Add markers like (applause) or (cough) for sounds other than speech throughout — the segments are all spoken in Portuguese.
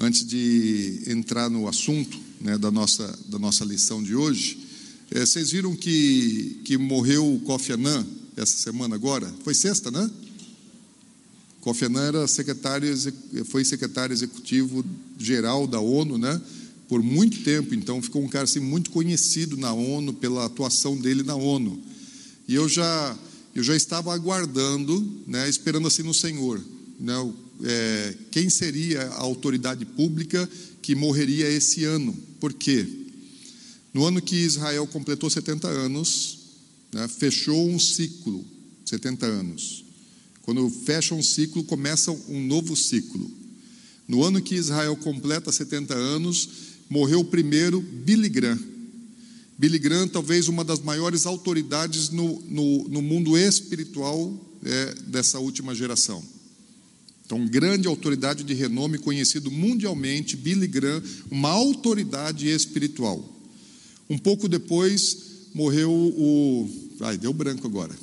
antes de entrar no assunto né, da, nossa, da nossa lição de hoje, é, vocês viram que, que morreu o Kofi Annan essa semana agora? Foi sexta, né? Kofi Annan era secretário, foi secretário executivo geral da ONU, né? Por muito tempo, então ficou um cara assim muito conhecido na ONU pela atuação dele na ONU. E eu já eu já estava aguardando, né, esperando assim no Senhor, né, é, quem seria a autoridade pública que morreria esse ano? Por quê? No ano que Israel completou 70 anos, né, fechou um ciclo, 70 anos. Quando fecha um ciclo, começa um novo ciclo. No ano que Israel completa 70 anos, morreu o primeiro Billy Graham. Billy Graham, talvez uma das maiores autoridades no, no, no mundo espiritual é, dessa última geração. Então, grande autoridade de renome, conhecido mundialmente, Billy Graham, uma autoridade espiritual. Um pouco depois, morreu o. Ai, deu branco agora.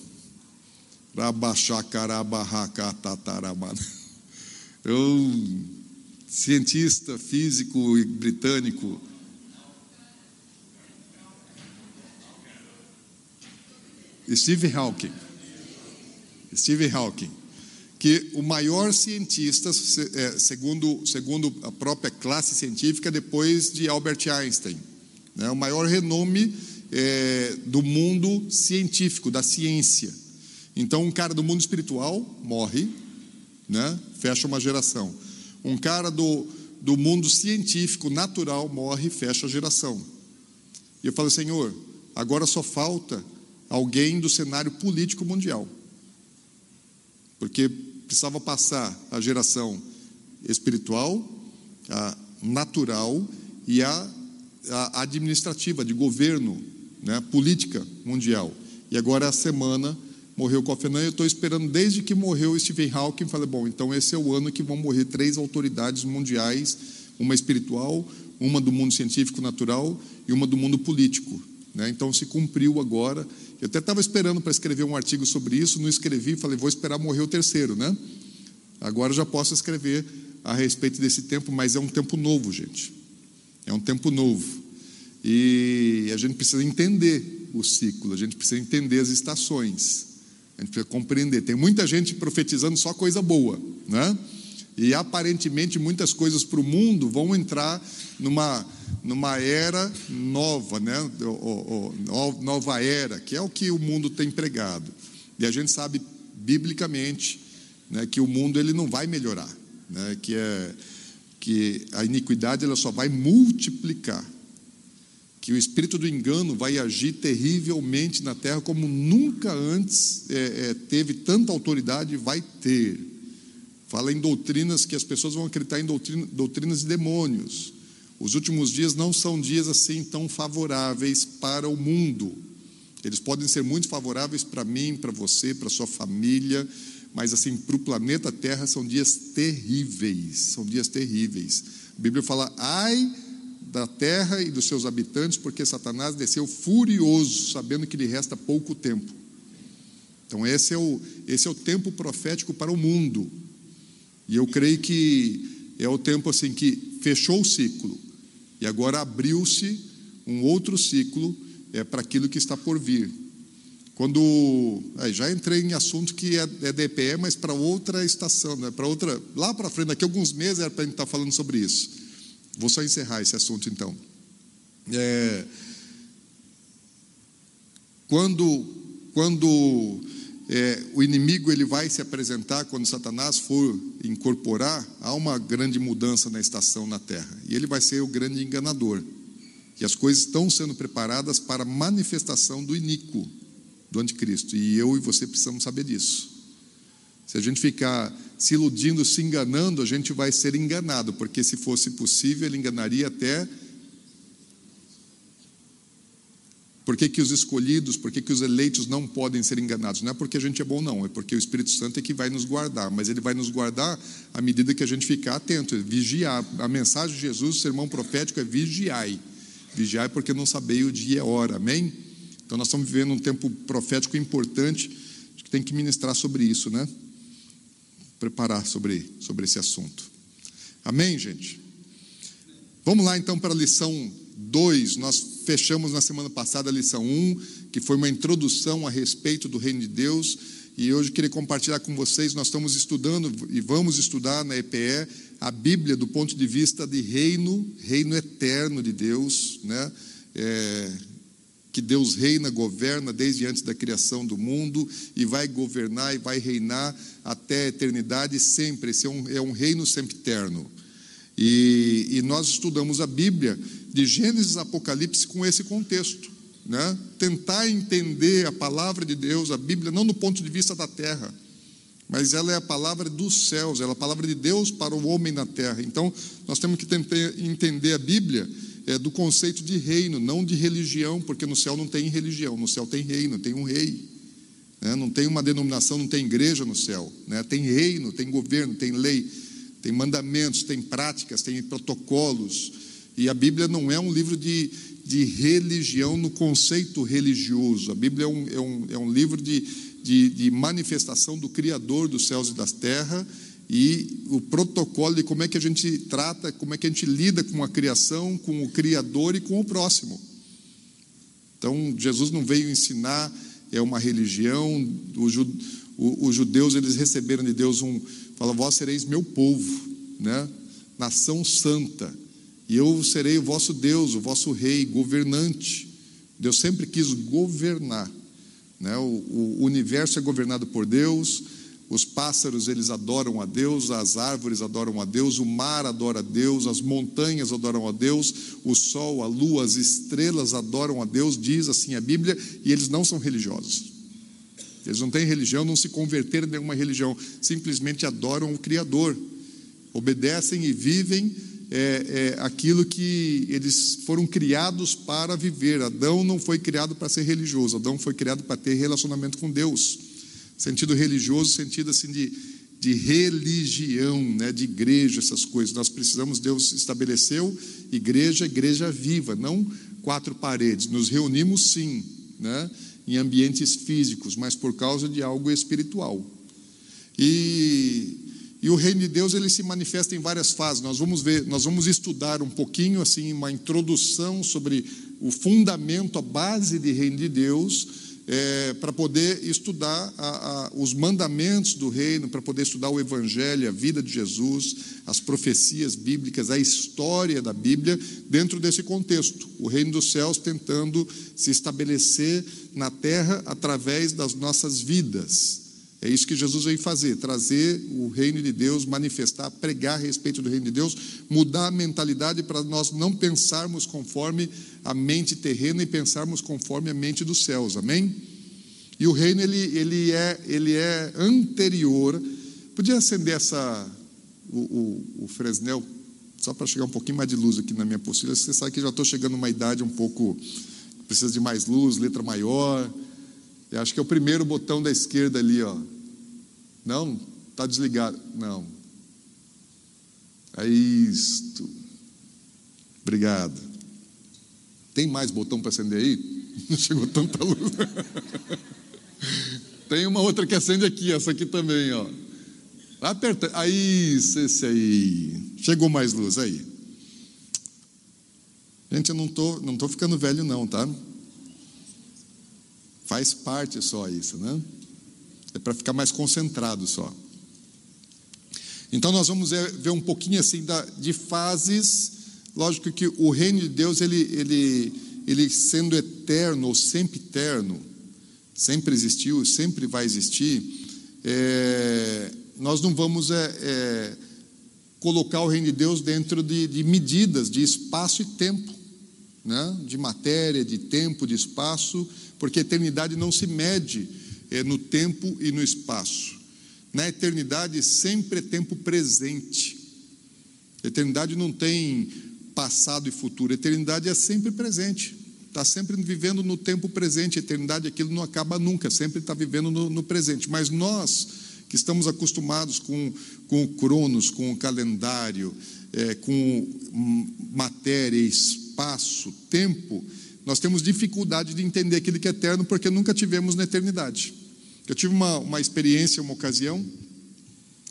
Eu, cientista físico britânico. Steve Hawking. Steve Hawking. Que o maior cientista, é, segundo, segundo a própria classe científica, depois de Albert Einstein. Né, o maior renome é, do mundo científico, da ciência. Então, um cara do mundo espiritual morre, né? fecha uma geração. Um cara do, do mundo científico, natural, morre, fecha a geração. E eu falo, Senhor, agora só falta alguém do cenário político mundial. Porque precisava passar a geração espiritual, a natural e a, a administrativa, de governo, né, política mundial. E agora a semana morreu Kofi Annan, eu estou esperando desde que morreu Stephen Hawking, falei, bom, então esse é o ano que vão morrer três autoridades mundiais, uma espiritual, uma do mundo científico natural e uma do mundo político. Né? Então se cumpriu agora. Eu até estava esperando para escrever um artigo sobre isso, não escrevi, falei, vou esperar morrer o terceiro, né? Agora já posso escrever a respeito desse tempo, mas é um tempo novo, gente. É um tempo novo. E a gente precisa entender o ciclo, a gente precisa entender as estações. A gente precisa compreender. Tem muita gente profetizando só coisa boa, né? E aparentemente muitas coisas para o mundo vão entrar numa, numa era nova, né? O, o, nova era, que é o que o mundo tem pregado. E a gente sabe biblicamente né, que o mundo ele não vai melhorar, né? Que é que a iniquidade ela só vai multiplicar que o espírito do engano vai agir terrivelmente na terra como nunca antes é, é, teve tanta autoridade vai ter. Fala em doutrinas que as pessoas vão acreditar em doutrina, doutrinas de demônios. Os últimos dias não são dias assim tão favoráveis para o mundo. Eles podem ser muito favoráveis para mim, para você, para sua família, mas assim, para o planeta Terra são dias terríveis, são dias terríveis. A Bíblia fala: "Ai da terra e dos seus habitantes, porque Satanás desceu furioso, sabendo que lhe resta pouco tempo. Então, esse é o, esse é o tempo profético para o mundo. E eu creio que é o tempo assim que fechou o ciclo e agora abriu-se um outro ciclo é, para aquilo que está por vir. Quando aí, já entrei em assunto que é, é DPE, mas para outra estação, né? para outra lá para frente, daqui a alguns meses era para a gente estar falando sobre isso. Vou só encerrar esse assunto então. É, quando quando é, o inimigo ele vai se apresentar, quando Satanás for incorporar, há uma grande mudança na estação na terra. E ele vai ser o grande enganador. E as coisas estão sendo preparadas para a manifestação do iníquo, do anticristo. E eu e você precisamos saber disso. Se a gente ficar se iludindo, se enganando, a gente vai ser enganado, porque se fosse possível, ele enganaria até. Por que, que os escolhidos, por que, que os eleitos não podem ser enganados? Não é porque a gente é bom, não, é porque o Espírito Santo é que vai nos guardar, mas ele vai nos guardar à medida que a gente ficar atento, é vigiar. A mensagem de Jesus, o sermão profético é vigiai. Vigiai porque não sabei o dia e a hora, amém? Então nós estamos vivendo um tempo profético importante, que tem que ministrar sobre isso, né? preparar sobre, sobre esse assunto. Amém, gente? Vamos lá então para a lição 2. Nós fechamos na semana passada a lição 1, um, que foi uma introdução a respeito do reino de Deus. E hoje queria compartilhar com vocês. Nós estamos estudando e vamos estudar na EPE a Bíblia do ponto de vista de reino, reino eterno de Deus, né? É, que Deus reina, governa desde antes da criação do mundo e vai governar e vai reinar até a eternidade sempre. Esse é um, é um reino sempre eterno. E, e nós estudamos a Bíblia de Gênesis a Apocalipse com esse contexto. Né? Tentar entender a palavra de Deus, a Bíblia, não do ponto de vista da terra, mas ela é a palavra dos céus, ela é a palavra de Deus para o homem na terra. Então, nós temos que tentar entender a Bíblia é, do conceito de reino, não de religião, porque no céu não tem religião, no céu tem reino, tem um rei. Né? Não tem uma denominação, não tem igreja no céu. Né? Tem reino, tem governo, tem lei, tem mandamentos, tem práticas, tem protocolos. E a Bíblia não é um livro de, de religião no conceito religioso. A Bíblia é um, é um, é um livro de, de, de manifestação do Criador dos céus e das terras e o protocolo de como é que a gente trata, como é que a gente lida com a criação, com o Criador e com o próximo. Então, Jesus não veio ensinar é uma religião, os judeus eles receberam de Deus um, fala, vós sereis meu povo, né? nação santa, e eu serei o vosso Deus, o vosso rei, governante. Deus sempre quis governar, né? o, o universo é governado por Deus, os pássaros eles adoram a Deus, as árvores adoram a Deus, o mar adora a Deus, as montanhas adoram a Deus, o sol, a lua, as estrelas adoram a Deus, diz assim a Bíblia, e eles não são religiosos. Eles não têm religião, não se converteram em nenhuma religião, simplesmente adoram o Criador, obedecem e vivem é, é, aquilo que eles foram criados para viver. Adão não foi criado para ser religioso, Adão foi criado para ter relacionamento com Deus sentido religioso, sentido assim de, de religião, né, de igreja, essas coisas. Nós precisamos, Deus estabeleceu igreja, igreja viva, não quatro paredes. Nos reunimos sim, né, em ambientes físicos, mas por causa de algo espiritual. E, e o reino de Deus ele se manifesta em várias fases. Nós vamos ver, nós vamos estudar um pouquinho assim uma introdução sobre o fundamento, a base de reino de Deus é, para poder estudar a, a, os mandamentos do reino, para poder estudar o Evangelho, a vida de Jesus, as profecias bíblicas, a história da Bíblia, dentro desse contexto. O reino dos céus tentando se estabelecer na terra através das nossas vidas. É isso que Jesus veio fazer, trazer o reino de Deus, manifestar, pregar a respeito do reino de Deus, mudar a mentalidade para nós não pensarmos conforme a mente terrena e pensarmos conforme a mente dos céus. Amém? E o reino ele, ele, é, ele é anterior. Podia acender essa o, o, o Fresnel só para chegar um pouquinho mais de luz aqui na minha postura. Você sabe que já estou chegando numa idade um pouco precisa de mais luz, letra maior. Eu acho que é o primeiro botão da esquerda ali, ó. Não, está desligado. Não. É isto. Obrigado. Tem mais botão para acender aí? (laughs) Não chegou tanta luz. (laughs) Tem uma outra que acende aqui, essa aqui também, ó. Aperta. Aí, esse aí. Chegou mais luz aí. Gente, eu não tô, não tô ficando velho não, tá? Faz parte só isso, né? É para ficar mais concentrado só. Então nós vamos ver um pouquinho assim da, de fases. Lógico que o reino de Deus, ele, ele, ele sendo eterno ou sempre eterno, sempre existiu, sempre vai existir. É, nós não vamos é, é, colocar o reino de Deus dentro de, de medidas de espaço e tempo, né? de matéria, de tempo, de espaço porque a eternidade não se mede é, no tempo e no espaço. Na eternidade sempre é tempo presente. A eternidade não tem passado e futuro, a eternidade é sempre presente. Está sempre vivendo no tempo presente, a eternidade aquilo não acaba nunca, sempre está vivendo no, no presente. Mas nós que estamos acostumados com, com o cronos, com o calendário, é, com matéria, espaço, tempo, nós temos dificuldade de entender aquilo que é eterno porque nunca tivemos na eternidade. Eu tive uma, uma experiência, uma ocasião,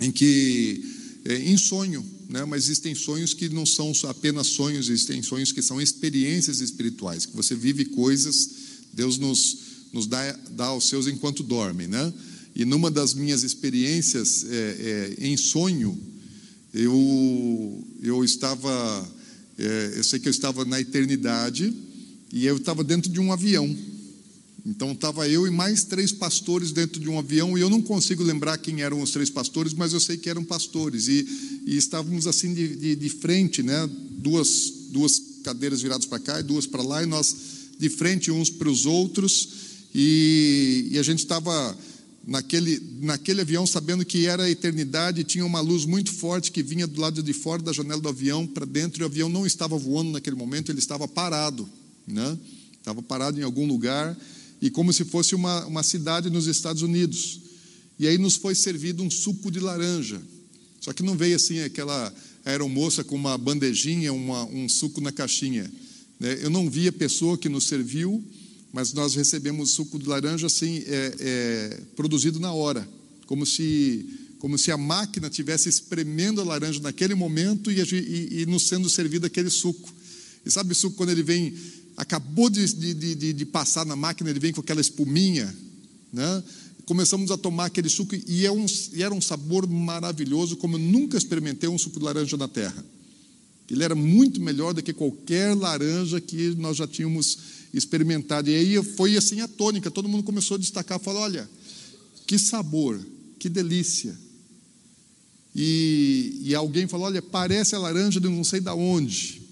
em que, é, em sonho, né? mas existem sonhos que não são apenas sonhos, existem sonhos que são experiências espirituais, que você vive coisas, Deus nos, nos dá, dá aos seus enquanto dorme. Né? E numa das minhas experiências é, é, em sonho, eu, eu estava, é, eu sei que eu estava na eternidade e eu estava dentro de um avião. Então estava eu e mais três pastores dentro de um avião e eu não consigo lembrar quem eram os três pastores, mas eu sei que eram pastores e, e estávamos assim de, de, de, frente, né? Duas duas cadeiras viradas para cá e duas para lá e nós de frente uns para os outros e, e a gente estava naquele, naquele avião, sabendo que era a eternidade, tinha uma luz muito forte que vinha do lado de fora da janela do avião para dentro, e o avião não estava voando naquele momento, ele estava parado, né? estava parado em algum lugar, e como se fosse uma, uma cidade nos Estados Unidos. E aí nos foi servido um suco de laranja, só que não veio assim aquela aeromoça com uma bandejinha, uma, um suco na caixinha. Né? Eu não vi a pessoa que nos serviu, mas nós recebemos suco de laranja assim, é, é, produzido na hora, como se, como se a máquina tivesse espremendo a laranja naquele momento e, e, e nos sendo servido aquele suco. E sabe o suco quando ele vem, acabou de, de, de, de passar na máquina, ele vem com aquela espuminha, né? começamos a tomar aquele suco e, é um, e, era um sabor maravilhoso, como eu nunca experimentei um suco de laranja na terra. Ele era muito melhor do que qualquer laranja que nós já tínhamos experimentado. E aí foi assim a tônica, todo mundo começou a destacar, falou: olha, que sabor, que delícia. E, e alguém falou: olha, parece a laranja de não sei da onde.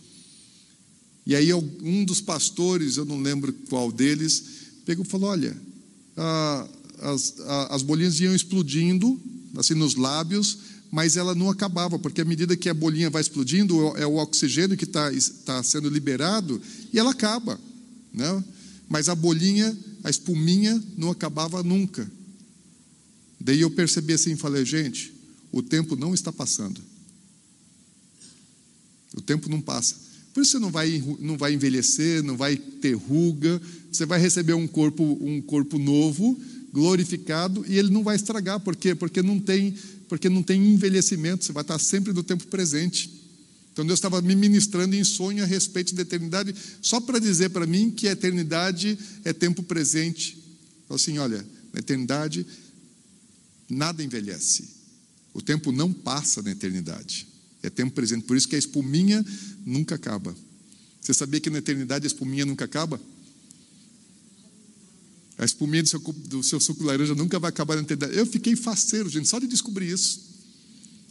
E aí um dos pastores, eu não lembro qual deles, pegou e falou: olha, as, as bolinhas iam explodindo, assim nos lábios, mas ela não acabava, porque à medida que a bolinha vai explodindo, é o oxigênio que está tá sendo liberado e ela acaba né? mas a bolinha, a espuminha não acabava nunca. Daí eu percebi assim, falei, gente, o tempo não está passando. O tempo não passa. Por isso você não vai, não vai envelhecer, não vai ter ruga, você vai receber um corpo, um corpo novo, glorificado, e ele não vai estragar. Por quê? Porque não tem, porque não tem envelhecimento, você vai estar sempre no tempo presente. Então Deus estava me ministrando em sonho a respeito da eternidade, só para dizer para mim que a eternidade é tempo presente. Então, assim, olha, na eternidade nada envelhece. O tempo não passa na eternidade. É tempo presente. Por isso que a espuminha nunca acaba. Você sabia que na eternidade a espuminha nunca acaba? A espuminha do seu, do seu suco laranja nunca vai acabar na eternidade. Eu fiquei faceiro, gente, só de descobrir isso.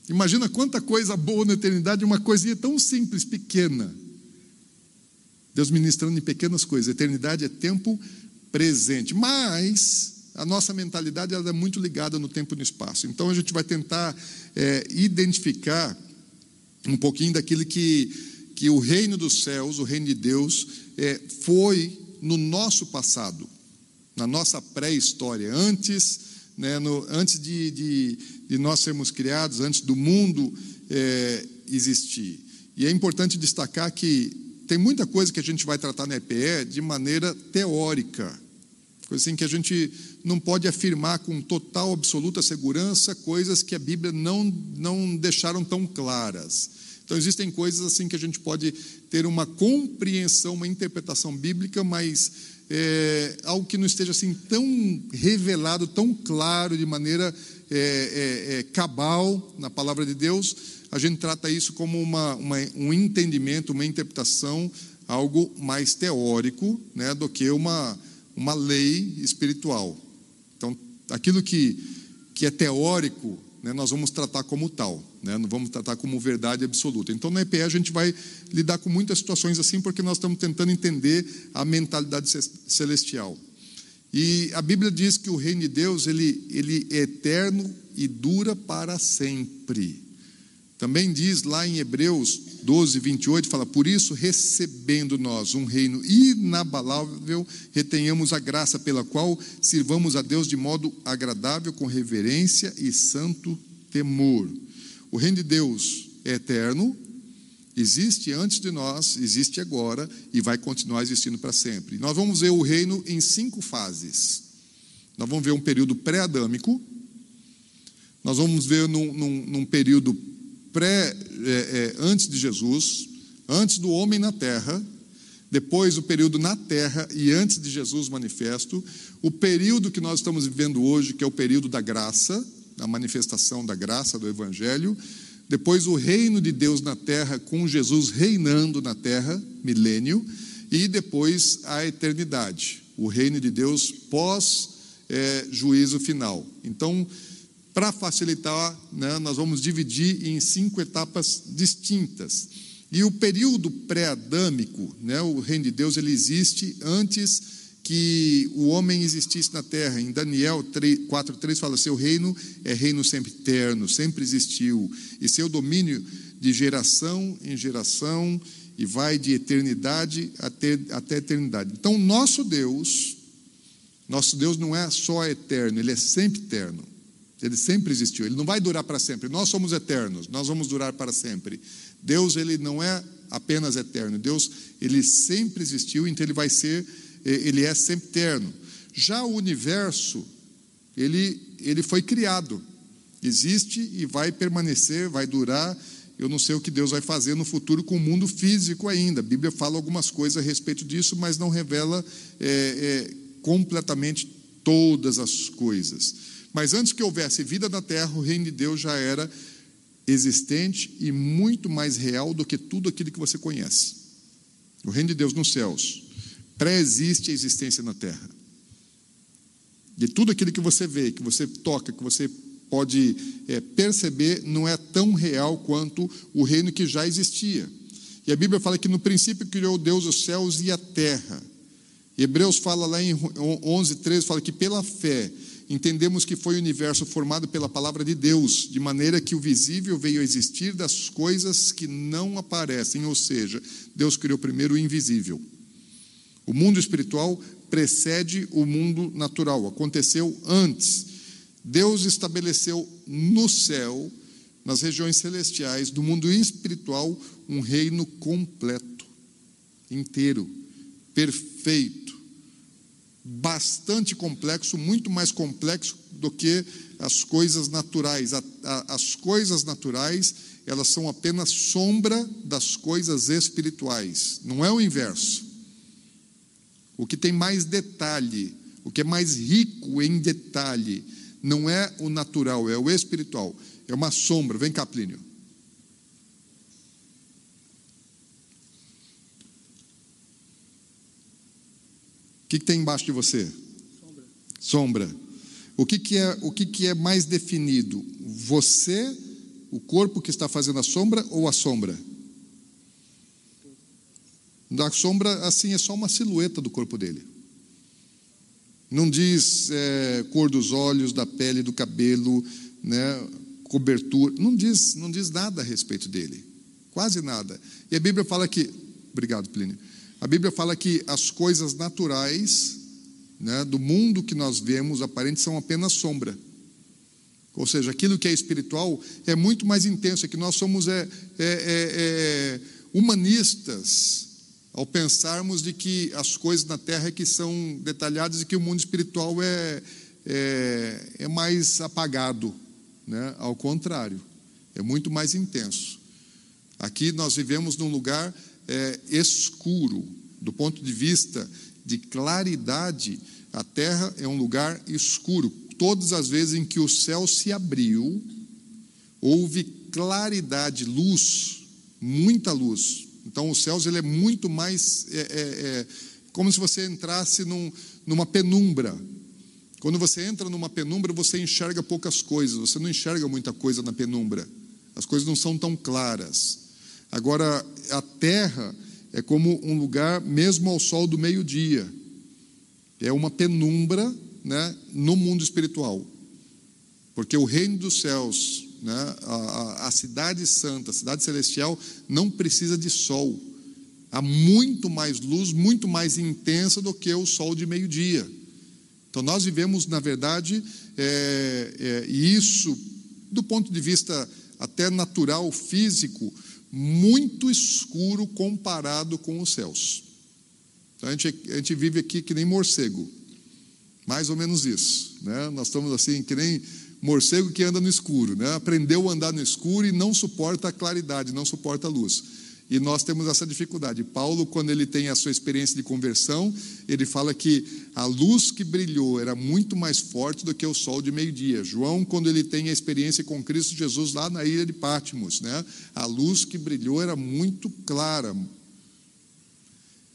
Imagina quanta coisa boa na eternidade, uma coisinha tão simples, pequena. Deus ministrando em pequenas coisas. A eternidade é tempo presente. Mas a nossa mentalidade ela é muito ligada no tempo e no espaço. Então a gente vai tentar é, identificar um pouquinho daquilo que, que o reino dos céus, o reino de Deus, é, foi no nosso passado, na nossa pré-história, antes né, no, antes de, de, de, nós sermos criados, antes do mundo é, existir. E é importante destacar que tem muita coisa que a gente vai tratar na EPE de maneira teórica, assim que a gente não pode afirmar com total, absoluta segurança coisas que a Bíblia não, não deixaram tão claras. Então, existem coisas assim que a gente pode ter uma compreensão, uma interpretação bíblica, mas é, algo que não esteja assim tão revelado, tão claro, de maneira é, é, é, cabal na palavra de Deus, a gente trata isso como uma, uma, um entendimento, uma interpretação, algo mais teórico né, do que uma, uma lei espiritual. Então, aquilo que, que é teórico né, nós vamos tratar como tal, né, não vamos tratar como verdade absoluta. Então, na EPE, a gente vai lidar com muitas situações assim, porque nós estamos tentando entender a mentalidade celestial. E a Bíblia diz que o reino de Deus ele, ele é eterno e dura para sempre. Também diz lá em Hebreus 12, 28, fala: Por isso, recebendo nós um reino inabalável, retenhamos a graça pela qual sirvamos a Deus de modo agradável, com reverência e santo temor. O reino de Deus é eterno, existe antes de nós, existe agora e vai continuar existindo para sempre. Nós vamos ver o reino em cinco fases. Nós vamos ver um período pré-adâmico, nós vamos ver num, num, num período pré, é, é, antes de Jesus, antes do homem na terra, depois o período na terra e antes de Jesus manifesto, o período que nós estamos vivendo hoje, que é o período da graça, a manifestação da graça do Evangelho, depois o reino de Deus na terra, com Jesus reinando na terra, milênio, e depois a eternidade, o reino de Deus pós é, juízo final. Então, para facilitar, né, nós vamos dividir em cinco etapas distintas. E o período pré-adâmico, né, o reino de Deus, ele existe antes que o homem existisse na terra. Em Daniel 4,3 fala: seu reino é reino sempre eterno, sempre existiu, e seu domínio de geração em geração, e vai de eternidade até, até eternidade. Então, nosso Deus, nosso Deus não é só eterno, ele é sempre eterno. Ele sempre existiu, ele não vai durar para sempre. Nós somos eternos, nós vamos durar para sempre. Deus, ele não é apenas eterno. Deus, ele sempre existiu, então ele vai ser ele é sempre eterno. Já o universo, ele, ele foi criado, existe e vai permanecer, vai durar. Eu não sei o que Deus vai fazer no futuro com o mundo físico ainda. A Bíblia fala algumas coisas a respeito disso, mas não revela é, é, completamente todas as coisas. Mas antes que houvesse vida na terra, o reino de Deus já era existente e muito mais real do que tudo aquilo que você conhece. O reino de Deus nos céus pré-existe a existência na Terra. E tudo aquilo que você vê, que você toca, que você pode é, perceber, não é tão real quanto o reino que já existia. E a Bíblia fala que no princípio criou Deus os céus e a terra. Hebreus fala lá em 11, 13, fala que pela fé entendemos que foi o universo formado pela palavra de Deus, de maneira que o visível veio a existir das coisas que não aparecem, ou seja, Deus criou primeiro o invisível. O mundo espiritual precede o mundo natural, aconteceu antes. Deus estabeleceu no céu, nas regiões celestiais, do mundo espiritual, um reino completo, inteiro, perfeito, bastante complexo, muito mais complexo do que as coisas naturais. As coisas naturais, elas são apenas sombra das coisas espirituais, não é o inverso. O que tem mais detalhe, o que é mais rico em detalhe, não é o natural, é o espiritual. É uma sombra. Vem cá, Plínio. Que, que tem embaixo de você? Sombra. Sombra. O que, que, é, o que, que é mais definido? Você, o corpo que está fazendo a sombra ou a sombra? Da sombra, assim, é só uma silhueta do corpo dele. Não diz é, cor dos olhos, da pele, do cabelo, né, cobertura. Não diz, não diz nada a respeito dele. Quase nada. E a Bíblia fala que. Obrigado, Plínio. A Bíblia fala que as coisas naturais né, do mundo que nós vemos aparentes são apenas sombra. Ou seja, aquilo que é espiritual é muito mais intenso, é que nós somos é, é, é, é humanistas, ao pensarmos de que as coisas na terra é que são detalhadas e que o mundo espiritual é, é, é mais apagado. Né? Ao contrário, é muito mais intenso. Aqui nós vivemos num lugar é, escuro, do ponto de vista de claridade, a terra é um lugar escuro. Todas as vezes em que o céu se abriu, houve claridade, luz, muita luz, então, os céus ele é muito mais é, é, é, como se você entrasse num, numa penumbra. Quando você entra numa penumbra, você enxerga poucas coisas, você não enxerga muita coisa na penumbra. As coisas não são tão claras. Agora, a terra é como um lugar mesmo ao sol do meio-dia. É uma penumbra né, no mundo espiritual. Porque o reino dos céus né? A, a, cidade santa, a cidade celestial, não precisa de sol. Há muito mais luz, muito mais intensa do que o sol de meio-dia. Então, nós vivemos, na verdade, é, é, isso, do ponto de vista até natural, físico, muito escuro comparado com os céus. Então, a gente, a gente vive aqui que nem morcego, mais ou menos isso. Né? Nós estamos assim, que nem morcego que anda no escuro, né? aprendeu a andar no escuro e não suporta a claridade, não suporta a luz. E nós temos essa dificuldade. Paulo, quando ele tem a sua experiência de conversão, ele fala que a luz que brilhou era muito mais forte do que o sol de meio-dia. João, quando ele tem a experiência com Cristo Jesus lá na ilha de Patmos, né? a luz que brilhou era muito clara.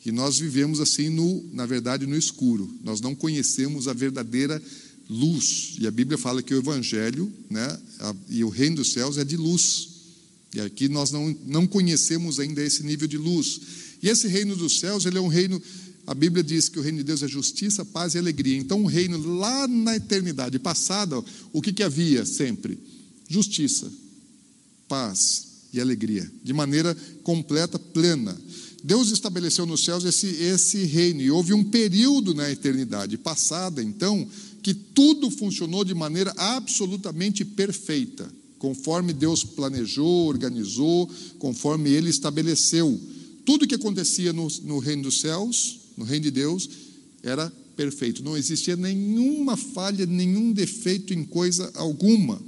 E nós vivemos assim, no, na verdade, no escuro. Nós não conhecemos a verdadeira luz. E a Bíblia fala que o Evangelho né, e o reino dos céus é de luz. E aqui nós não, não conhecemos ainda esse nível de luz. E esse reino dos céus, ele é um reino, a Bíblia diz que o reino de Deus é justiça, paz e alegria. Então, o reino lá na eternidade passada, o que, que havia sempre? Justiça, paz e alegria, de maneira completa, plena. Deus estabeleceu nos céus esse, esse reino, e houve um período na eternidade passada, então, que tudo funcionou de maneira absolutamente perfeita conforme Deus planejou, organizou, conforme Ele estabeleceu. Tudo que acontecia no, no reino dos céus, no reino de Deus, era perfeito. Não existia nenhuma falha, nenhum defeito em coisa alguma.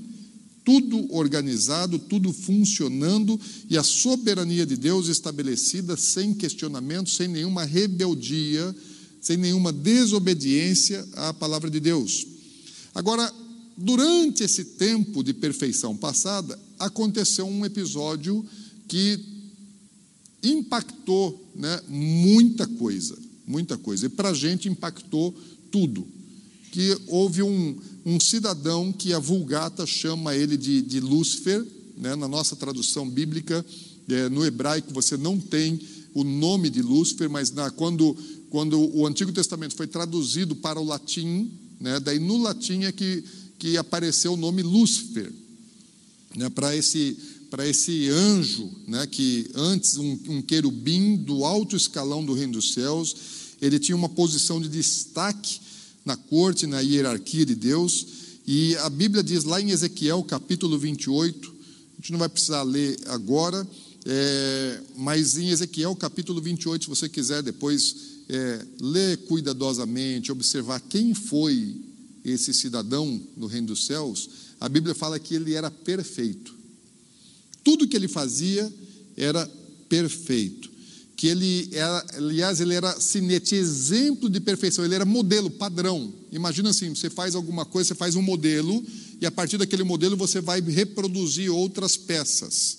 Tudo organizado, tudo funcionando e a soberania de Deus estabelecida sem questionamento, sem nenhuma rebeldia, sem nenhuma desobediência à palavra de Deus. Agora, Durante esse tempo de perfeição passada, aconteceu um episódio que impactou né, muita coisa, muita coisa. E para a gente impactou tudo. Que houve um, um, cidadão que a Vulgata chama ele de, de Lúcifer, né, na nossa tradução bíblica, é, no hebraico você não tem o nome de Lúcifer, mas na, quando, quando o Antigo Testamento foi traduzido para o latim, né, daí no latim é que que apareceu o nome Lúcifer, né, para esse, esse anjo, né, que antes um, um querubim do alto escalão do reino dos céus, ele tinha uma posição de destaque na corte, na hierarquia de Deus, e a Bíblia diz lá em Ezequiel capítulo 28, a gente não vai precisar ler agora, é, mas em Ezequiel capítulo 28, se você quiser depois é, ler cuidadosamente, observar quem foi esse cidadão no reino dos céus, a Bíblia fala que ele era perfeito. Tudo que ele fazia era perfeito. Que ele era, aliás, ele era sinete, exemplo de perfeição, ele era modelo, padrão. Imagina assim: você faz alguma coisa, você faz um modelo, e a partir daquele modelo você vai reproduzir outras peças.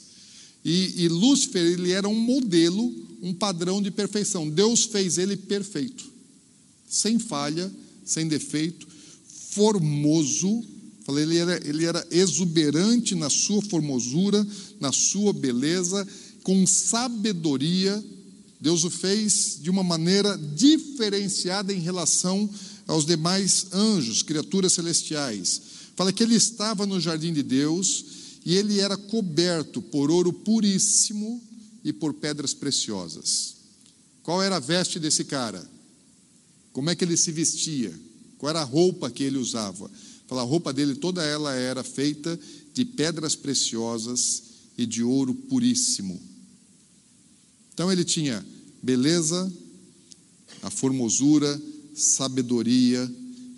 E, e Lúcifer, ele era um modelo, um padrão de perfeição. Deus fez ele perfeito, sem falha, sem defeito, formoso. Falei, ele era, ele era exuberante na sua formosura, na sua beleza, com sabedoria. Deus o fez de uma maneira diferenciada em relação aos demais anjos, criaturas celestiais. Fala que ele estava no jardim de Deus e ele era coberto por ouro puríssimo e por pedras preciosas. Qual era a veste desse cara? Como é que ele se vestia? Qual era a roupa que ele usava? Fala, a roupa dele toda ela era feita de pedras preciosas e de ouro puríssimo. Então ele tinha beleza, a formosura, sabedoria,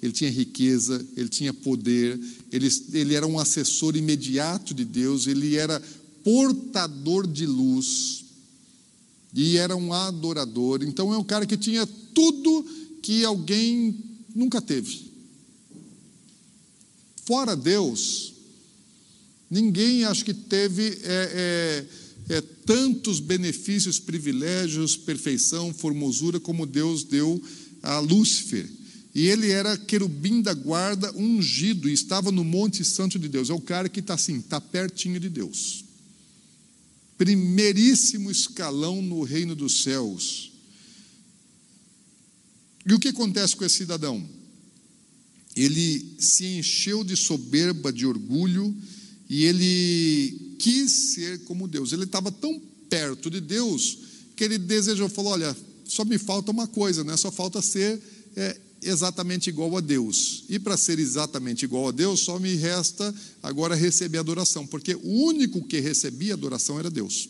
ele tinha riqueza, ele tinha poder, ele, ele era um assessor imediato de Deus, ele era portador de luz e era um adorador. Então é um cara que tinha tudo que alguém Nunca teve. Fora Deus, ninguém acho que teve é, é, é, tantos benefícios, privilégios, perfeição, formosura como Deus deu a Lúcifer. E ele era querubim da guarda ungido e estava no Monte Santo de Deus. É o cara que está assim, está pertinho de Deus. Primeiríssimo escalão no reino dos céus. E o que acontece com esse cidadão? Ele se encheu de soberba, de orgulho, e ele quis ser como Deus. Ele estava tão perto de Deus que ele desejou, falou: Olha, só me falta uma coisa, né? só falta ser é, exatamente igual a Deus. E para ser exatamente igual a Deus, só me resta agora receber adoração, porque o único que recebia adoração era Deus.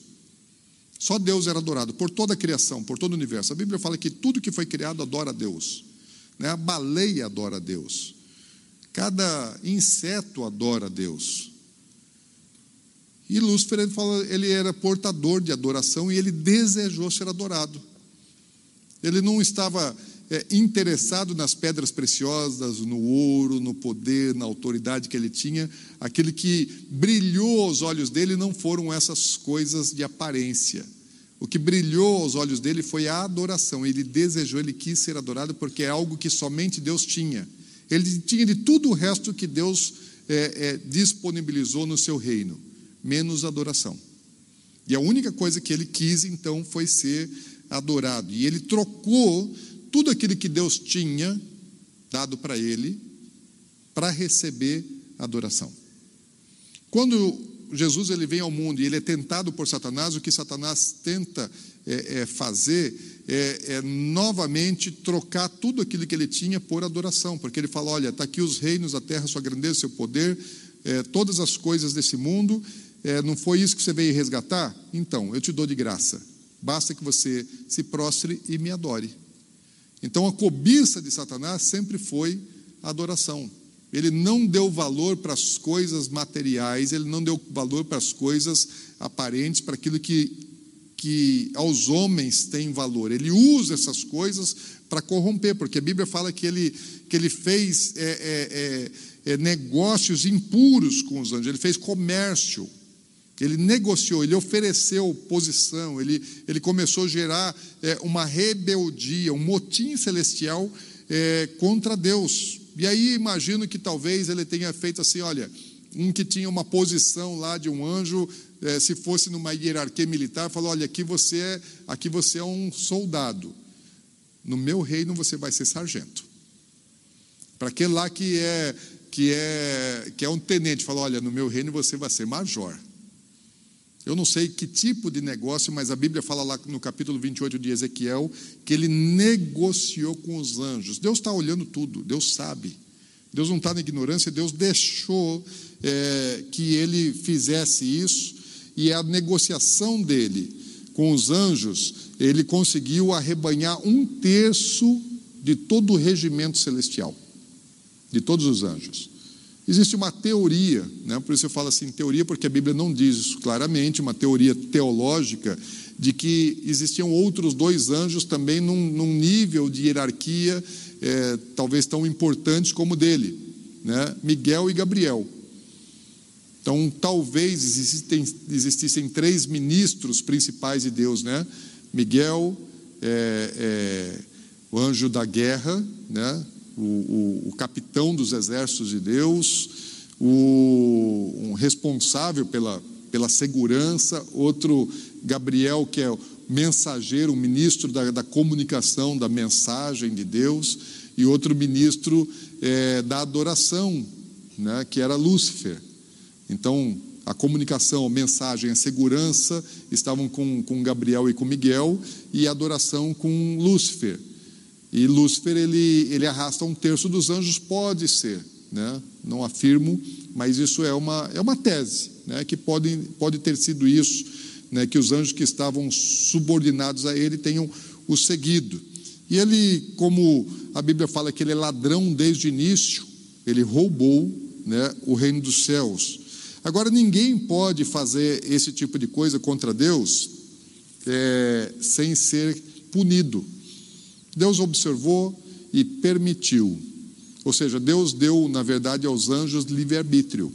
Só Deus era adorado por toda a criação, por todo o universo. A Bíblia fala que tudo que foi criado adora a Deus. Né? A baleia adora a Deus. Cada inseto adora a Deus. E Lúcifer ele, fala, ele era portador de adoração e ele desejou ser adorado. Ele não estava é, interessado nas pedras preciosas, no ouro, no poder, na autoridade que ele tinha. Aquele que brilhou aos olhos dele não foram essas coisas de aparência. O que brilhou aos olhos dele foi a adoração. Ele desejou, ele quis ser adorado porque é algo que somente Deus tinha. Ele tinha de tudo o resto que Deus é, é, disponibilizou no seu reino, menos adoração. E a única coisa que ele quis então foi ser adorado. E ele trocou tudo aquilo que Deus tinha dado para ele para receber adoração. Quando Jesus ele vem ao mundo e ele é tentado por Satanás, o que Satanás tenta é, é fazer é, é, novamente trocar tudo aquilo que ele tinha por adoração, porque ele fala: olha, está aqui os reinos, a terra, sua grandeza, seu poder, é, todas as coisas desse mundo, é, não foi isso que você veio resgatar? Então, eu te dou de graça, basta que você se prostre e me adore. Então, a cobiça de Satanás sempre foi a adoração. Ele não deu valor para as coisas materiais, ele não deu valor para as coisas aparentes, para aquilo que que aos homens tem valor. Ele usa essas coisas para corromper, porque a Bíblia fala que ele, que ele fez é, é, é, é, negócios impuros com os anjos, ele fez comércio, ele negociou, ele ofereceu posição, ele, ele começou a gerar é, uma rebeldia, um motim celestial é, contra Deus. E aí imagino que talvez ele tenha feito assim: olha, um que tinha uma posição lá de um anjo é, se fosse numa hierarquia militar, falou: olha, aqui você é, aqui você é um soldado. No meu reino você vai ser sargento. Para aquele lá que é que é que é um tenente, falou: olha, no meu reino você vai ser major. Eu não sei que tipo de negócio, mas a Bíblia fala lá no capítulo 28 de Ezequiel que ele negociou com os anjos. Deus está olhando tudo, Deus sabe. Deus não está na ignorância, Deus deixou é, que ele fizesse isso e a negociação dele com os anjos, ele conseguiu arrebanhar um terço de todo o regimento celestial, de todos os anjos. Existe uma teoria, né? por isso eu falo assim teoria, porque a Bíblia não diz isso claramente, uma teoria teológica, de que existiam outros dois anjos também num, num nível de hierarquia é, talvez tão importantes como o dele, né? Miguel e Gabriel. Então, talvez existissem, existissem três ministros principais de Deus, né? Miguel, é, é, o anjo da guerra, né? O, o, capitão dos exércitos de Deus, o um responsável pela, pela segurança, outro Gabriel, que é o mensageiro, o ministro da, da comunicação, da mensagem de Deus, e outro ministro é, da adoração, né? que era Lúcifer. Então, a comunicação, a mensagem, a segurança estavam com, com Gabriel e com Miguel, e a adoração com Lúcifer. E Lúcifer, ele, ele arrasta um terço dos anjos, pode ser, né? não afirmo, mas isso é uma, é uma tese, né? que pode, pode ter sido isso, né? que os anjos que estavam subordinados a ele tenham o seguido. E ele, como a Bíblia fala que ele é ladrão desde o início, ele roubou né, o reino dos céus. Agora, ninguém pode fazer esse tipo de coisa contra Deus é, sem ser punido. Deus observou e permitiu. Ou seja, Deus deu, na verdade, aos anjos livre-arbítrio.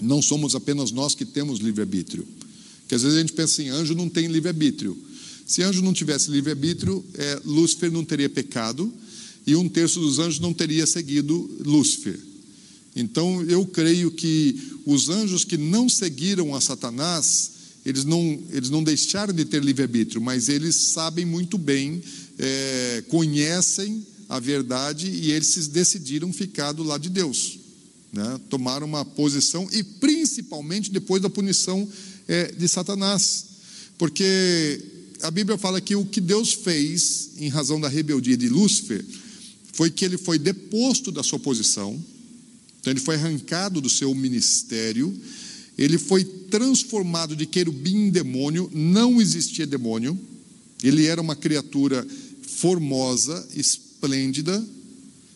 Não somos apenas nós que temos livre-arbítrio. Porque às vezes a gente pensa assim: anjo não tem livre-arbítrio. Se anjo não tivesse livre-arbítrio, é, Lúcifer não teria pecado e um terço dos anjos não teria seguido Lúcifer. Então, eu creio que os anjos que não seguiram a Satanás, eles não, eles não deixaram de ter livre-arbítrio, mas eles sabem muito bem, é, conhecem a verdade e eles decidiram ficar do lado de Deus. Né? Tomaram uma posição, e principalmente depois da punição é, de Satanás. Porque a Bíblia fala que o que Deus fez, em razão da rebeldia de Lúcifer, foi que ele foi deposto da sua posição então ele foi arrancado do seu ministério, ele foi transformado de querubim em demônio, não existia demônio, ele era uma criatura formosa, esplêndida,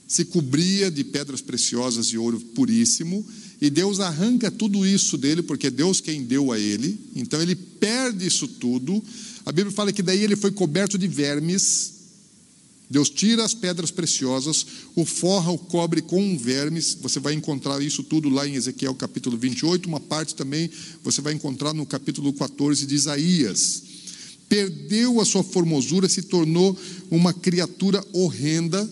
se cobria de pedras preciosas e ouro puríssimo, e Deus arranca tudo isso dele, porque é Deus quem deu a ele, então ele perde isso tudo. A Bíblia fala que daí ele foi coberto de vermes, Deus tira as pedras preciosas, o forra, o cobre com vermes. Você vai encontrar isso tudo lá em Ezequiel capítulo 28, uma parte também você vai encontrar no capítulo 14 de Isaías. Perdeu a sua formosura, se tornou uma criatura horrenda.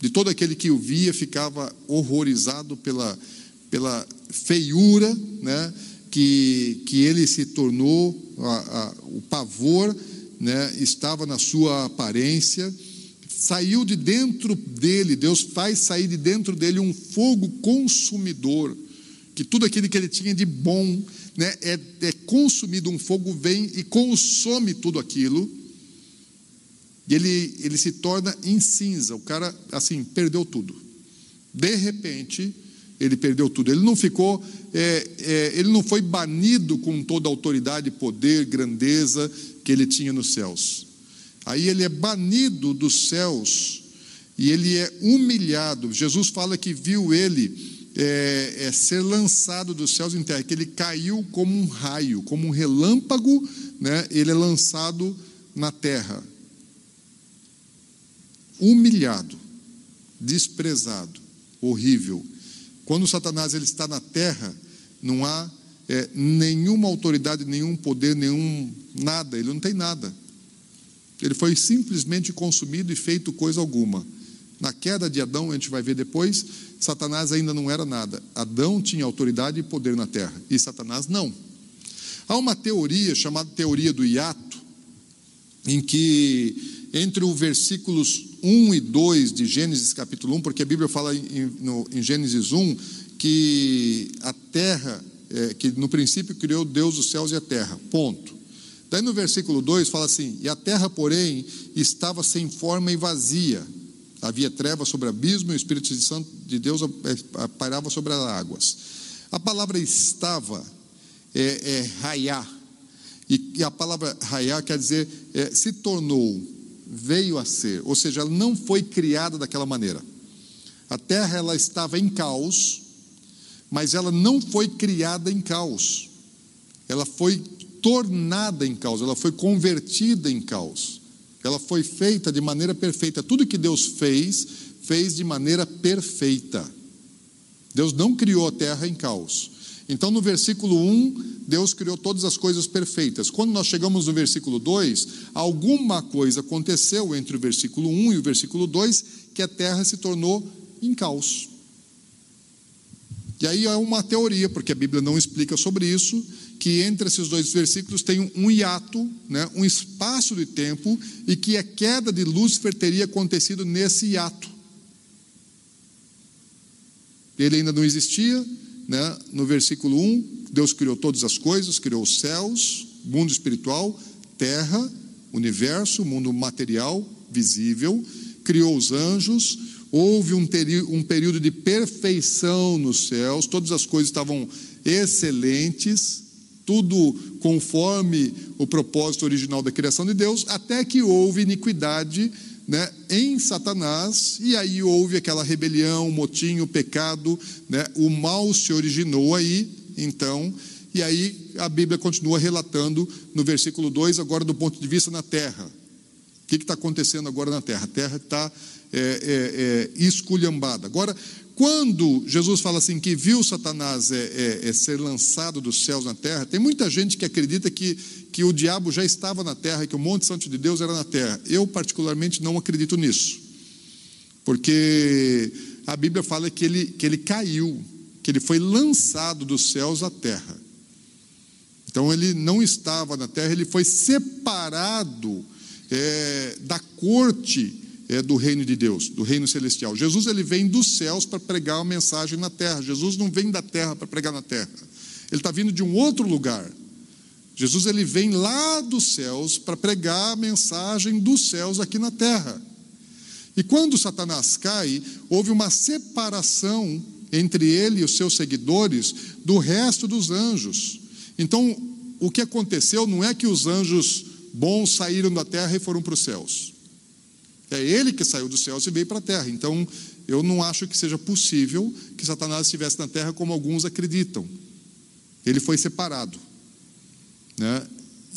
De todo aquele que o via ficava horrorizado pela, pela feiura, né? que, que ele se tornou, a, a, o pavor né? estava na sua aparência saiu de dentro dele, Deus faz sair de dentro dele um fogo consumidor, que tudo aquilo que ele tinha de bom né, é, é consumido, um fogo vem e consome tudo aquilo, e ele, ele se torna em cinza, o cara, assim, perdeu tudo. De repente, ele perdeu tudo. Ele não ficou, é, é, ele não foi banido com toda a autoridade, poder, grandeza que ele tinha nos céus. Aí ele é banido dos céus e ele é humilhado. Jesus fala que viu ele é, é, ser lançado dos céus em terra, que ele caiu como um raio, como um relâmpago, né? ele é lançado na terra. Humilhado, desprezado, horrível. Quando Satanás ele está na terra, não há é, nenhuma autoridade, nenhum poder, nenhum nada, ele não tem nada. Ele foi simplesmente consumido e feito coisa alguma. Na queda de Adão, a gente vai ver depois, Satanás ainda não era nada. Adão tinha autoridade e poder na terra, e Satanás não. Há uma teoria chamada teoria do hiato, em que entre o versículos 1 e 2 de Gênesis capítulo 1, porque a Bíblia fala em, no, em Gênesis 1 que a terra, é, que no princípio criou Deus os céus e a terra, ponto. Daí no versículo 2 fala assim: E a terra, porém, estava sem forma e vazia. Havia trevas sobre o abismo e o Espírito Santo de Deus pairava sobre as águas. A palavra estava é, é raiar. E, e, a palavra raiar quer dizer é, se tornou, veio a ser. Ou seja, ela não foi criada daquela maneira. A terra ela estava em caos, mas ela não foi criada em caos. Ela foi tornada em caos, ela foi convertida em caos. Ela foi feita de maneira perfeita. Tudo que Deus fez, fez de maneira perfeita. Deus não criou a terra em caos. Então, no versículo 1, Deus criou todas as coisas perfeitas. Quando nós chegamos no versículo 2, alguma coisa aconteceu entre o versículo 1 e o versículo 2 que a terra se tornou em caos. E aí é uma teoria, porque a Bíblia não explica sobre isso, que entre esses dois versículos tem um hiato, né, um espaço de tempo, e que a queda de Lúcifer teria acontecido nesse hiato. Ele ainda não existia, né? no versículo 1, Deus criou todas as coisas, criou os céus, mundo espiritual, terra, universo, mundo material, visível, criou os anjos, houve um, um período de perfeição nos céus, todas as coisas estavam excelentes, tudo conforme o propósito original da criação de Deus, até que houve iniquidade né, em Satanás, e aí houve aquela rebelião, o motim, o pecado, né, o mal se originou aí, então, e aí a Bíblia continua relatando no versículo 2, agora do ponto de vista na terra. O que está acontecendo agora na terra? A terra está é, é, é, esculhambada. Agora, quando Jesus fala assim que viu Satanás é, é, é, ser lançado dos céus na terra, tem muita gente que acredita que, que o diabo já estava na terra, que o Monte Santo de Deus era na terra. Eu, particularmente, não acredito nisso, porque a Bíblia fala que ele, que ele caiu, que ele foi lançado dos céus à terra. Então, ele não estava na terra, ele foi separado é, da corte é, do reino de Deus, do reino celestial. Jesus ele vem dos céus para pregar a mensagem na terra. Jesus não vem da terra para pregar na terra. Ele está vindo de um outro lugar. Jesus ele vem lá dos céus para pregar a mensagem dos céus aqui na terra. E quando Satanás cai, houve uma separação entre ele e os seus seguidores do resto dos anjos. Então, o que aconteceu não é que os anjos bons saíram da terra e foram para os céus. É ele que saiu dos céus e veio para a terra. Então, eu não acho que seja possível que Satanás estivesse na terra como alguns acreditam. Ele foi separado. Né?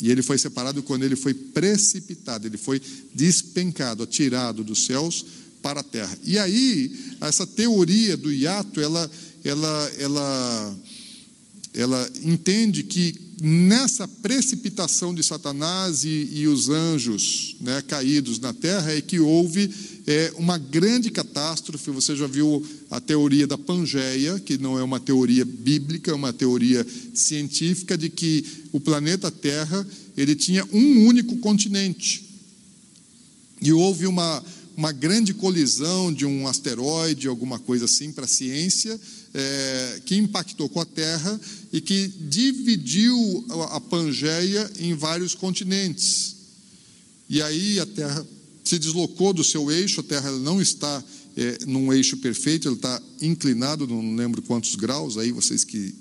E ele foi separado quando ele foi precipitado, ele foi despencado, atirado dos céus para a terra. E aí, essa teoria do hiato, ela, ela, ela, ela entende que nessa precipitação de Satanás e, e os anjos né, caídos na terra é que houve é, uma grande catástrofe. Você já viu a teoria da Pangeia, que não é uma teoria bíblica, é uma teoria científica de que o planeta Terra ele tinha um único continente. E houve uma, uma grande colisão de um asteroide, alguma coisa assim, para a ciência, é, que impactou com a Terra e que dividiu a Pangeia em vários continentes. E aí a Terra se deslocou do seu eixo, a Terra não está é, num eixo perfeito, ele está inclinado, não lembro quantos graus, aí vocês que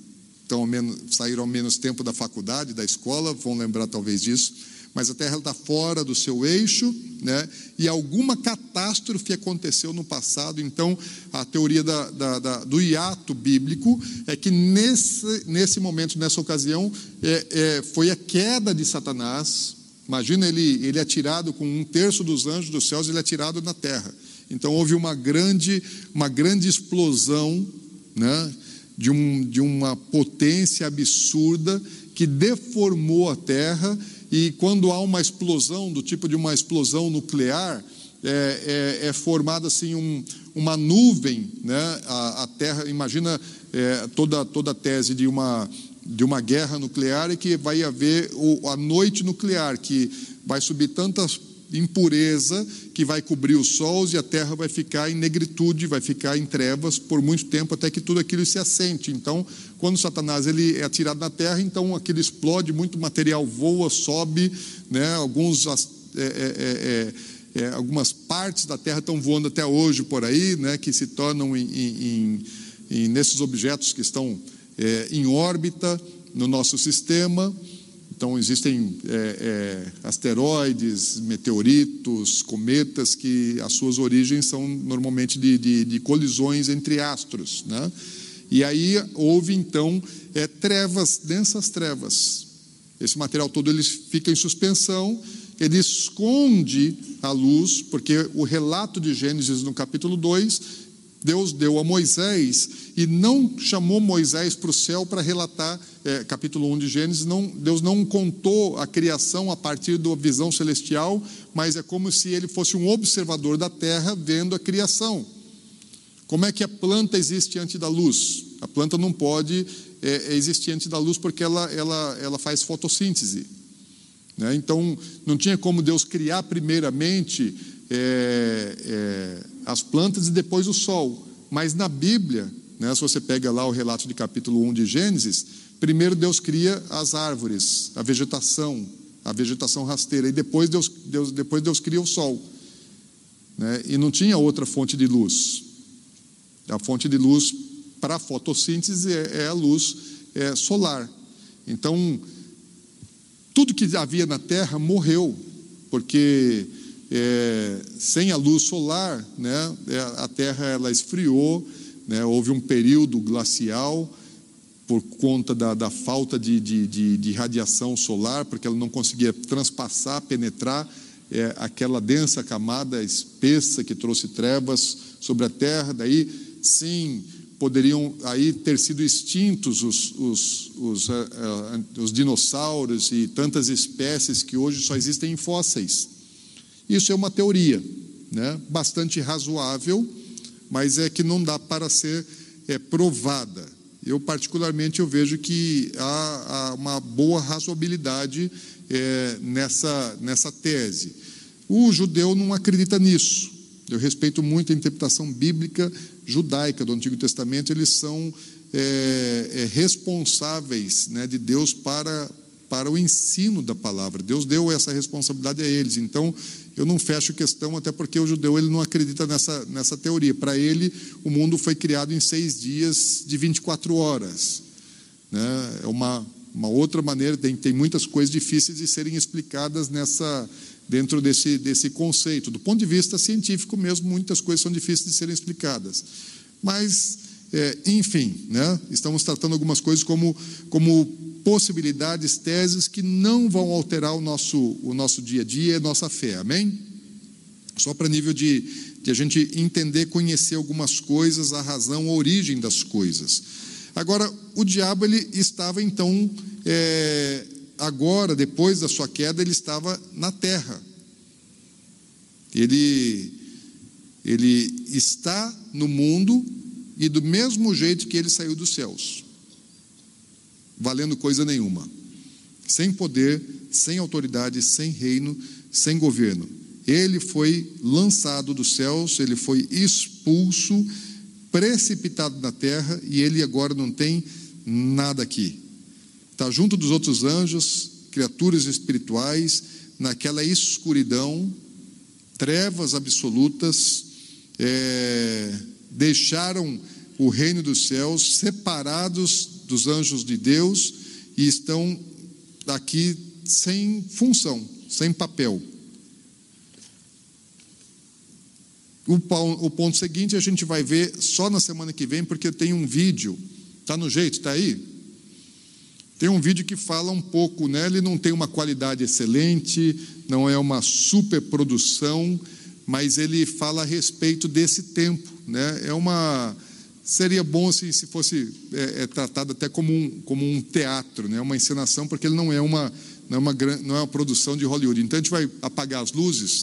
estão menos, saíram ao menos tempo da faculdade, da escola, vão lembrar talvez disso mas a Terra está fora do seu eixo, né? e alguma catástrofe aconteceu no passado. Então, a teoria da, da, da, do hiato bíblico é que nesse, nesse momento, nessa ocasião, é, é, foi a queda de Satanás. Imagina ele, ele atirado com um terço dos anjos dos céus, ele atirado na terra. Então, houve uma grande, uma grande explosão né? de, um, de uma potência absurda que deformou a terra e quando há uma explosão, do tipo de uma explosão nuclear, é, é, é formada assim um, uma nuvem, né? a, a Terra, imagina é, toda, toda a tese de uma, de uma guerra nuclear e que vai haver o, a noite nuclear, que vai subir tantas impureza que vai cobrir os sols e a terra vai ficar em negritude, vai ficar em trevas por muito tempo até que tudo aquilo se assente. Então, quando Satanás ele é atirado na terra, então aquilo explode, muito material voa, sobe, né? Alguns é, é, é, é, algumas partes da terra estão voando até hoje por aí, né? Que se tornam em, em, em nesses objetos que estão é, em órbita no nosso sistema. Então, existem é, é, asteroides, meteoritos, cometas, que as suas origens são normalmente de, de, de colisões entre astros. Né? E aí houve, então, é, trevas, densas trevas. Esse material todo ele fica em suspensão, ele esconde a luz, porque o relato de Gênesis no capítulo 2 Deus deu a Moisés e não chamou Moisés para o céu para relatar, é, capítulo 1 de Gênesis, não, Deus não contou a criação a partir da visão celestial, mas é como se ele fosse um observador da terra vendo a criação. Como é que a planta existe antes da luz? A planta não pode é, existir antes da luz porque ela, ela, ela faz fotossíntese. Né? Então, não tinha como Deus criar primeiramente é, é, as plantas e depois o sol. Mas na Bíblia, né, se você pega lá o relato de capítulo 1 de Gênesis, primeiro Deus cria as árvores, a vegetação, a vegetação rasteira, e depois Deus, Deus, depois Deus cria o sol. Né, e não tinha outra fonte de luz. A fonte de luz para a fotossíntese é, é a luz é, solar. Então, tudo que havia na terra morreu, porque é, sem a luz solar, né, é, a Terra ela esfriou, né, houve um período glacial por conta da, da falta de, de, de, de, radiação solar, porque ela não conseguia transpassar, penetrar é, aquela densa camada espessa que trouxe trevas sobre a Terra. Daí, sim, poderiam aí ter sido extintos os, os, os, uh, uh, os dinossauros e tantas espécies que hoje só existem em fósseis. Isso é uma teoria, né? bastante razoável, mas é que não dá para ser é, provada. Eu, particularmente, eu vejo que há, há uma boa razoabilidade é, nessa, nessa tese. O judeu não acredita nisso. Eu respeito muito a interpretação bíblica judaica do Antigo Testamento, eles são é, é, responsáveis né, de Deus para, para o ensino da palavra. Deus deu essa responsabilidade a eles. Então, eu não fecho questão, até porque o judeu ele não acredita nessa, nessa teoria. Para ele, o mundo foi criado em seis dias de 24 horas. Né? É uma, uma outra maneira, tem, tem muitas coisas difíceis de serem explicadas nessa, dentro desse, desse conceito. Do ponto de vista científico mesmo, muitas coisas são difíceis de serem explicadas. Mas, é, enfim, né, estamos tratando algumas coisas como, como possibilidades, teses que não vão alterar o nosso, o nosso dia a dia, a nossa fé. Amém? Só para nível de, de a gente entender, conhecer algumas coisas, a razão, a origem das coisas. Agora, o diabo ele estava então é, agora, depois da sua queda, ele estava na terra. Ele, ele está no mundo e do mesmo jeito que ele saiu dos céus, valendo coisa nenhuma, sem poder, sem autoridade, sem reino, sem governo. Ele foi lançado dos céus, ele foi expulso, precipitado na terra e ele agora não tem nada aqui está junto dos outros anjos, criaturas espirituais, naquela escuridão, trevas absolutas, é, deixaram o reino dos céus, separados dos anjos de Deus e estão aqui sem função, sem papel. O, ponto seguinte a gente vai ver só na semana que vem, porque tem um vídeo. Está no jeito? Está aí? Tem um vídeo que fala um pouco, né? Ele não tem uma qualidade excelente, não é uma superprodução, mas ele fala a respeito desse tempo, né? É uma seria bom assim, se fosse é, é, tratado até como um, como um teatro, né? Uma encenação, porque ele não é uma não é uma, não é uma produção de Hollywood. Então a gente vai apagar as luzes,